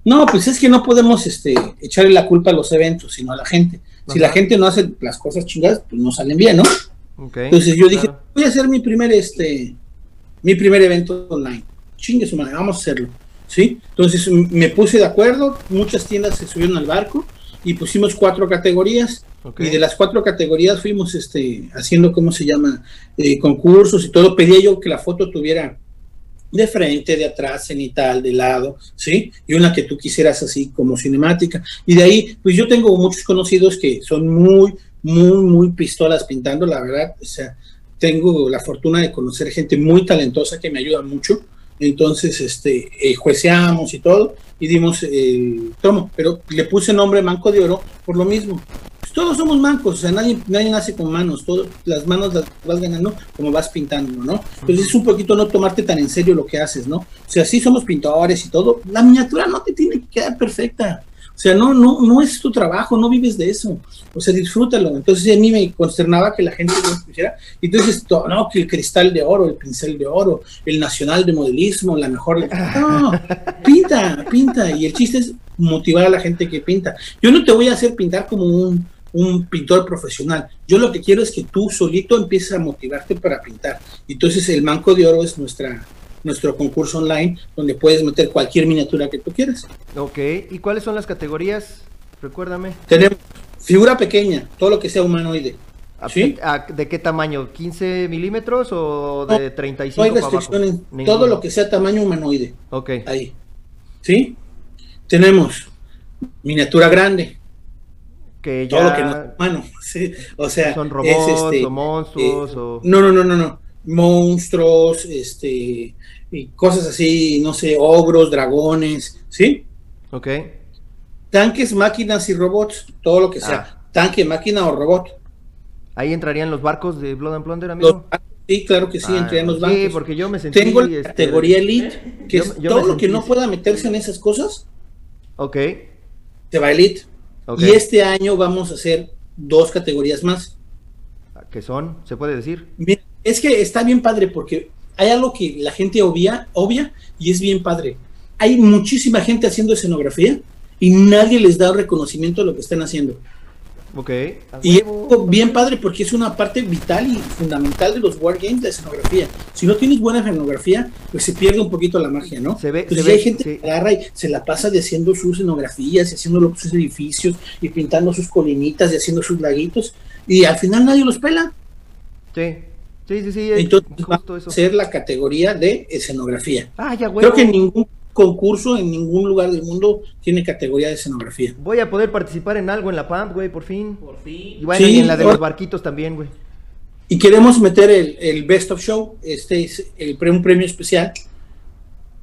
no, pues es que no podemos este, echarle la culpa a los eventos, sino a la gente. Si la gente no hace las cosas chingadas, pues no salen bien, ¿no? Entonces yo dije, voy a hacer mi primer, este, mi primer evento online. Chingue su madre, vamos a hacerlo. ¿Sí? Entonces me puse de acuerdo, muchas tiendas se subieron al barco y pusimos cuatro categorías. Ok. Y de las cuatro categorías fuimos este, haciendo, ¿cómo se llama? Eh, concursos y todo. Pedía yo que la foto tuviera de frente, de atrás, cenital, de lado, ¿sí? Y una que tú quisieras así como cinemática. Y de ahí, pues yo tengo muchos conocidos que son muy, muy, muy pistolas pintando, la verdad. O sea, tengo la fortuna de conocer gente muy talentosa que me ayuda mucho. Entonces, este, eh, jueceamos y todo, y dimos el tomo, pero le puse nombre Manco de Oro por lo mismo. Pues todos somos mancos, o sea, nadie, nadie nace con manos, todo, las manos las vas ganando como vas pintando, ¿no? Entonces es un poquito no tomarte tan en serio lo que haces, ¿no? O sea, sí somos pintores y todo, la miniatura no te tiene que quedar perfecta. O sea, no, no, no es tu trabajo, no vives de eso. O sea, disfrútalo. Entonces a mí me consternaba que la gente no escuchara. Y entonces, to- no, que el cristal de oro, el pincel de oro, el nacional de modelismo, la mejor. No, pinta, pinta. Y el chiste es motivar a la gente que pinta. Yo no te voy a hacer pintar como un, un pintor profesional. Yo lo que quiero es que tú solito empieces a motivarte para pintar. Entonces el Manco de Oro es nuestra, nuestro concurso online donde puedes meter cualquier miniatura que tú quieras. Ok, ¿y cuáles son las categorías? Recuérdame. Tenemos figura pequeña, todo lo que sea humanoide. ¿A- ¿Sí? a- ¿De qué tamaño? ¿15 milímetros o No, de 35 No hay restricciones, todo lo que sea tamaño humanoide, Ok, ahí. ¿Sí? Tenemos miniatura grande, que ya todo lo que no es humano. ¿sí? O sea, son es, robots este, o monstruos eh, o... No, no, no, no, no. Monstruos, este, y cosas así, no sé, ogros, dragones, ¿sí? Ok, Tanques, máquinas y robots, todo lo que sea. Ah. Tanque, máquina o robot. ahí entrarían los barcos de Blood and Plunder, amigo. Los sí, claro que sí, Ah, entre los Sí, bancos. porque yo me sentí... Tengo la este, categoría Elite, que Yo- es yo todo lo que no pueda meterse en esas cosas, Ok, se va Elite. ok. Y este año vamos a hacer dos categorías más. ¿Qué son? ¿Se puede decir? Mira, es que está bien padre porque hay algo que la gente obvia, obvia y es bien padre. Hay muchísima gente haciendo escenografía y nadie les da reconocimiento a lo que están haciendo. Ok. Y es bien padre porque es una parte vital y fundamental de los wargames, la escenografía. Si no tienes buena escenografía, pues se pierde un poquito la magia, ¿no? Se ve- Entonces se ve, hay gente sí. que agarra y se la pasa de haciendo sus escenografías y haciendo sus edificios y pintando sus colinitas y haciendo sus laguitos y al final nadie los pela. Sí. Sí, sí, sí. es Entonces va eso. a ser la categoría de escenografía. Ah, ya. Creo que ningún concurso en ningún lugar del mundo tiene categoría de escenografía. Voy a poder participar en algo en la PAMP, güey, por fin. Por Y fin. bueno, Sí, y en la de por- los barquitos también, güey. Y queremos meter el, el Best of Show, este es el, un premio especial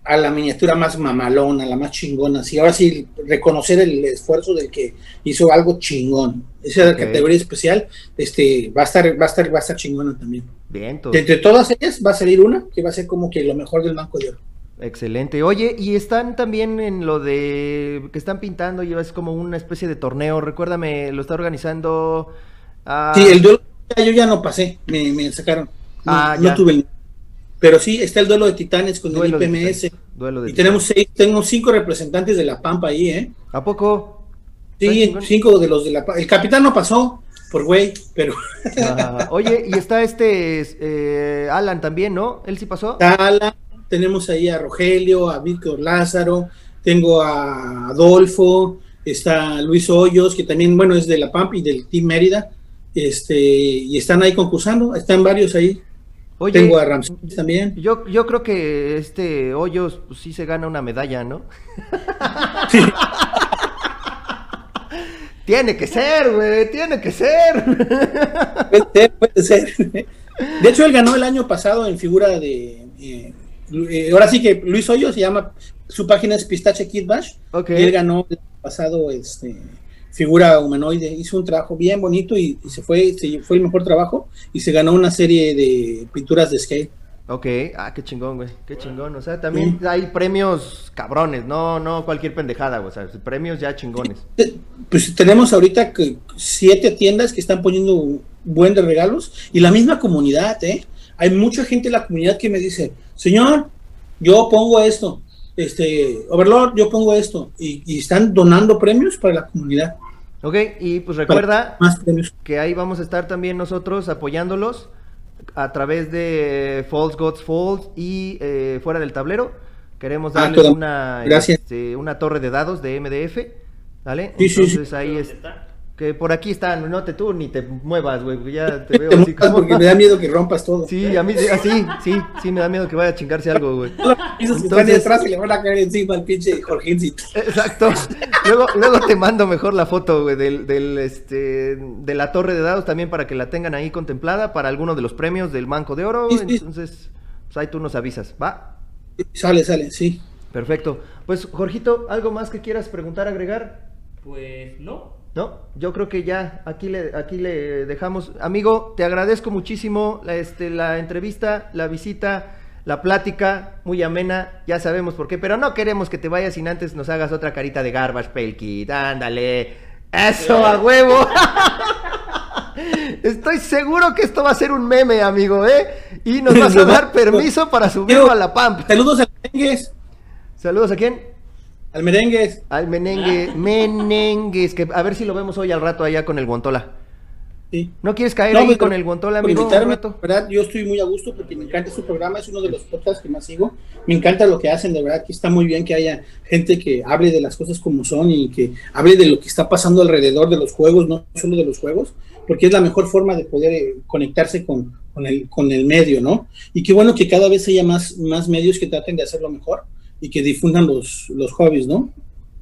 a la miniatura más mamalona, la más chingona. Así, ahora sí, reconocer el esfuerzo del que hizo algo chingón. Esa categoría especial este, va, a estar, va, a estar, va a estar chingona también. Bien. De entre todas ellas va a salir una que va a ser como que lo mejor del Banco de Oro. Excelente. Oye, y están también en lo de que están pintando y es como una especie de torneo. Recuérdame, lo está organizando. ah, Sí, el duelo yo ya no pasé, me, me sacaron. No, Ah, no tuve el- Pero sí, está el duelo de titanes con duelo el IPMS. duelo de Y tenemos seis, tengo cinco representantes de la Pampa ahí, ¿eh? ¿A poco? Está Sí, cinco de los de la Pa- El capitán no pasó por güey, pero Ah, oye, y está este eh, Alan también, ¿no? Él sí pasó. Tala, tenemos ahí a Rogelio, a Víctor Lázaro, tengo a Adolfo, está Luis Hoyos, que también, bueno, es de la Pampa y del Team Mérida. Este, y están ahí concursando, están varios ahí. Oye, tengo a Ramsés también. yo, yo creo que este Hoyos pues, sí se gana una medalla, ¿no? tiene que ser, güey, tiene que ser. Puede ser, puede ser. De hecho, él ganó el año pasado en figura de. eh, eh, ahora sí que Luis Hoyos se llama. Su página es Pistache Kid Bash. Ok. Y él ganó el año pasado este, figura humanoide. Hizo un trabajo bien bonito y, y se fue, se, fue el mejor trabajo. Y se ganó una serie de pinturas de scale. Ok, ah, qué chingón, güey, qué chingón. O sea, también hay premios cabrones, no, no cualquier pendejada, güey, o sea, premios ya chingones. Pues tenemos ahorita que siete tiendas que están poniendo un buen de regalos y la misma comunidad, ¿eh? Hay mucha gente en la comunidad que me dice, señor, yo pongo esto, este, Overlord, yo pongo esto, y, y están donando premios para la comunidad. Ok, y pues recuerda que ahí vamos a estar también nosotros apoyándolos a través de False Gods Falls y eh, fuera del tablero. Queremos Ah, darles una, este, una torre de dados de MDF, ¿vale? Sí, sí, sí. Entonces ahí ¿Dónde es, está? Que por aquí están, no te tú ni te muevas, güey, ya te veo Te así como... porque me da miedo que rompas todo. Sí, a mí sí, así, sí, sí, me da miedo que vaya a chingarse algo, güey. Esos que están detrás y le van a caer encima al pinche Jorgencito. Exacto. Luego, luego te mando mejor la foto, güey, del, del, este, de la torre de dados también para que la tengan ahí contemplada para alguno de los premios del Manco de Oro. Sí, sí. Entonces, pues ahí tú nos avisas, ¿va? Sale, sale, sí. Perfecto. Pues, Jorgito, ¿algo más que quieras preguntar, agregar? Pues no. No, yo creo que ya aquí le, aquí le dejamos. Amigo, te agradezco muchísimo la, este, la entrevista, la visita, la plática, muy amena, ya sabemos por qué, pero no queremos que te vayas sin antes nos hagas otra carita de garbage Pail Kid. Ándale. Eso a huevo. Estoy seguro que esto va a ser un meme, amigo, ¿eh? Y nos vas a dar permiso para subirlo a la PAMP. Saludos al merengues. Saludos a quién? Al merengues. Al menengue, menengues, que a ver si lo vemos hoy al rato allá con el Guantola. Sí. ¿No quieres caer No, ahí pues, con el Guantola, amigo? invitarme, rato? verdad, yo estoy muy a gusto porque me encanta su programa, es uno de los podcasts que más sigo. Me encanta lo que hacen, de verdad que está muy bien que haya gente que hable de las cosas como son y que hable de lo que está pasando alrededor de los juegos, no solo de los juegos, porque es la mejor forma de poder eh, conectarse con, con, el, con el medio, ¿no? Y qué bueno que cada vez haya más, más medios que traten de hacerlo mejor y que difundan los, los hobbies, ¿no?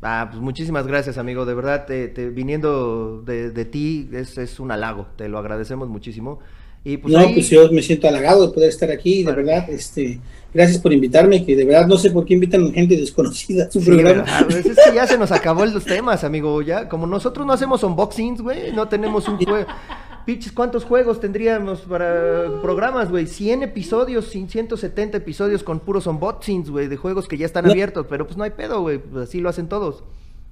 Ah, pues muchísimas gracias, amigo. De verdad, te, te- viniendo de, de ti es, es un halago. Te lo agradecemos muchísimo. Y pues no, ahí- pues yo me siento halagado de poder estar aquí, de Vale. verdad, este, gracias por invitarme, que de verdad no sé por qué invitan gente desconocida a su Sí, programa. ¿verdad? Pues es que ya se nos acabó los temas, amigo. Ya, como nosotros no hacemos unboxings, güey, no tenemos un juego. Piches, ¿cuántos juegos tendríamos para programas, güey? 100 episodios, 170 episodios con puros unboxings, güey, de juegos que ya están No. abiertos, pero pues no hay pedo, güey, pues así lo hacen todos.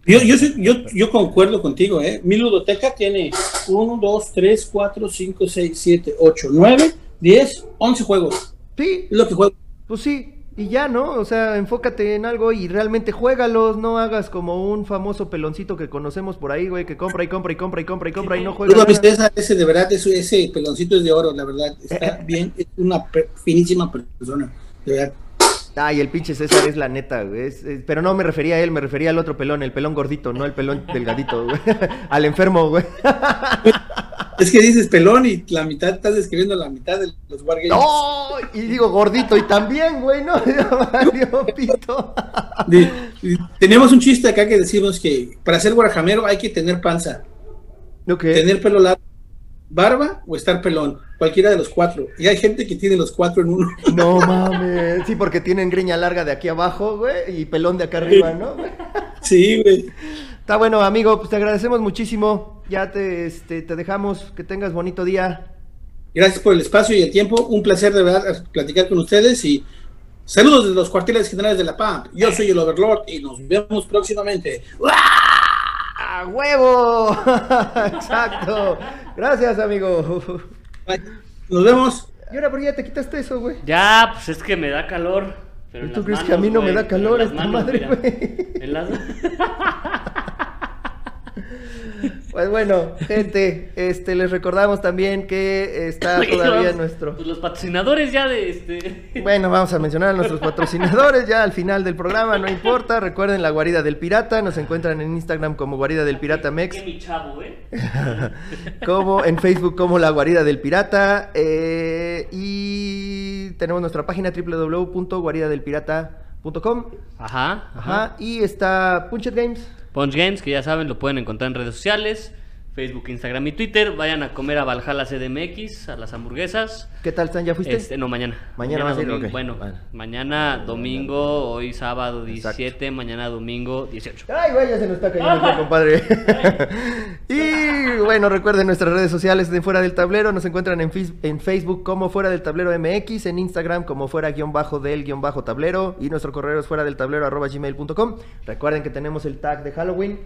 Yo, yo, yo, yo concuerdo contigo, ¿eh? Mi ludoteca tiene 1, 2, 3, 4, 5, 6, 7, 8, 9, 10, 11 juegos. Sí, Es lo que juego. Pues sí, Y ya, ¿no? O sea, enfócate en algo y realmente juégalos, no hagas como un famoso peloncito que conocemos por ahí, güey, que compra y compra y compra y compra y compra y no juega. Mi nada. Ese de verdad, ese, ese peloncito es de oro, la verdad. Está bien, es una finísima persona, de verdad. Ay, el pinche César es la neta, güey. es- es- pero no me refería a él, me refería al otro pelón, el pelón gordito, no el pelón delgadito, güey. al enfermo, güey. Es que dices pelón y la mitad, estás describiendo la mitad de los Wargames. ¡No! Y digo gordito y también, güey, ¿no? Valió pito. Tenemos un chiste acá que decimos que para ser guarjamero hay que tener panza, tener pelo largo, barba o estar pelón, cualquiera de los cuatro. Y hay gente que tiene los cuatro en uno. No mames. Sí, porque tienen greña larga de aquí abajo, güey, y pelón de acá arriba, ¿no? Sí, güey. Está bueno, amigo, pues te agradecemos muchísimo. Ya te, este, te dejamos. Que tengas bonito día. Gracias por el espacio y el tiempo. Un placer de verdad platicar con ustedes y saludos desde los cuarteles generales de la PAMP. Yo soy el Overlord y nos vemos próximamente. ¡A huevo! Exacto. Gracias, amigo. Bye. Nos vemos. Y ahora, ¿por qué ya te quitaste eso, güey? Ya, pues es que me da calor. pero ¿Y tú crees que a mí no me da calor esta manos, madre, güey? En las... Pues bueno, gente, este, les recordamos también que está todavía vamos, nuestro... Pues los patrocinadores ya de este. Bueno, vamos a mencionar a nuestros patrocinadores ya al final del programa, no importa. Recuerden la guarida del pirata, nos encuentran en Instagram como guarida del pirata mex, mi chavo, ¿eh? como en Facebook como la guarida del pirata eh, y tenemos nuestra página www.guaridadelpirata.com. Ajá, Ajá, y está Punchet Games. Punch Games, que ya saben, lo pueden encontrar en redes sociales, Facebook, Instagram y Twitter. Vayan a comer a Valhalla CDMX, a las hamburguesas. ¿Qué tal están? ¿Ya fuiste? Este, no, mañana. Mañana vas a ir, domingo. Bueno, mañana domingo, hoy sábado Exacto. 17, mañana domingo 18. Ay, güey, ya se nos está cayendo pie, compadre. y bueno, recuerden nuestras redes sociales de Fuera del Tablero. Nos encuentran en, en Facebook como Fuera del Tablero MX, en Instagram como Fuera guion bajo del guion bajo tablero y nuestro correo es fuera del tablero arroba gmail.com. Recuerden que tenemos el tag de Halloween.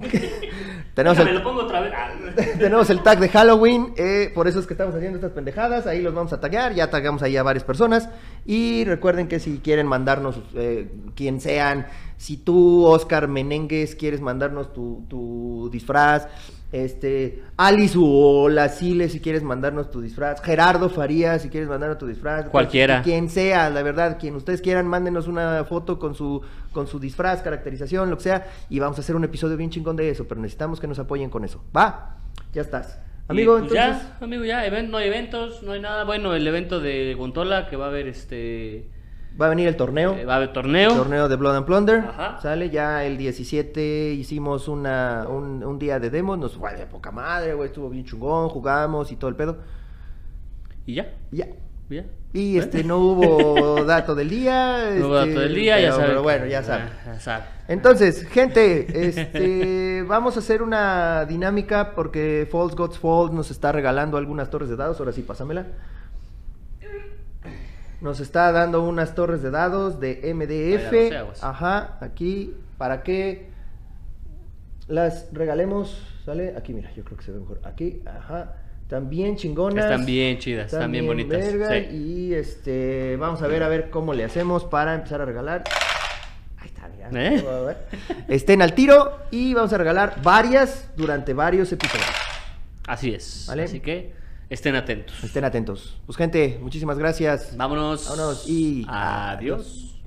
tenemos Déjame, el, lo pongo otra vez. Ah. tenemos el tag de Halloween, eh, por eso es que estamos haciendo estas pendejadas, ahí los vamos a taggear, ya tagamos ahí a varias personas y recuerden que si quieren mandarnos, eh, quien sean, si tú, Oscar Menengues, quieres mandarnos tu, tu disfraz, este, Alice o la Sile, si quieres mandarnos tu disfraz, Gerardo Farías, si quieres mandarnos tu disfraz, Cualquiera. quien sea, la verdad, quien ustedes quieran, mándenos una foto con su, con su disfraz, caracterización, lo que sea, y vamos a hacer un episodio bien chingón de eso, pero necesitamos que nos apoyen con eso. ¿Va? Ya estás. Amigo, pues, entonces... Ya, amigo, ya, no hay eventos, no hay nada. Bueno, el evento de Gontola, que va a haber este. Va a venir el torneo. eh, va a haber torneo. El torneo de Blood and Plunder. Ajá. Sale ya el 17. Hicimos una, un, un día de demos. Nos fue de poca madre, güey. Estuvo bien chungón. Jugamos y todo el pedo. Y ya, ya. y ya. Y este, no hubo dato del día. No hubo este, dato del día, ya saben. Pero bueno, ya saben. Ah, ya saben. Entonces, gente, este, vamos a hacer una dinámica porque False Gods Falls nos está regalando algunas torres de dados. Ahora sí, pásamela. Nos está dando unas torres de dados de MDF. Ajá, aquí, para que las regalemos. ¿Sale? Aquí, mira, yo creo que se ve mejor. Aquí, ajá. También chingonas. Están bien chidas, están bien bonitas. verga, sí. Y este, vamos a ver a ver cómo le hacemos para empezar a regalar. Ahí está, mira. ¿Eh? A ver. Estén al tiro y vamos a regalar varias durante varios episodios. Así es. Vale. Así que estén atentos. Estén atentos. Pues gente, muchísimas gracias. Vámonos. Vámonos y Adiós.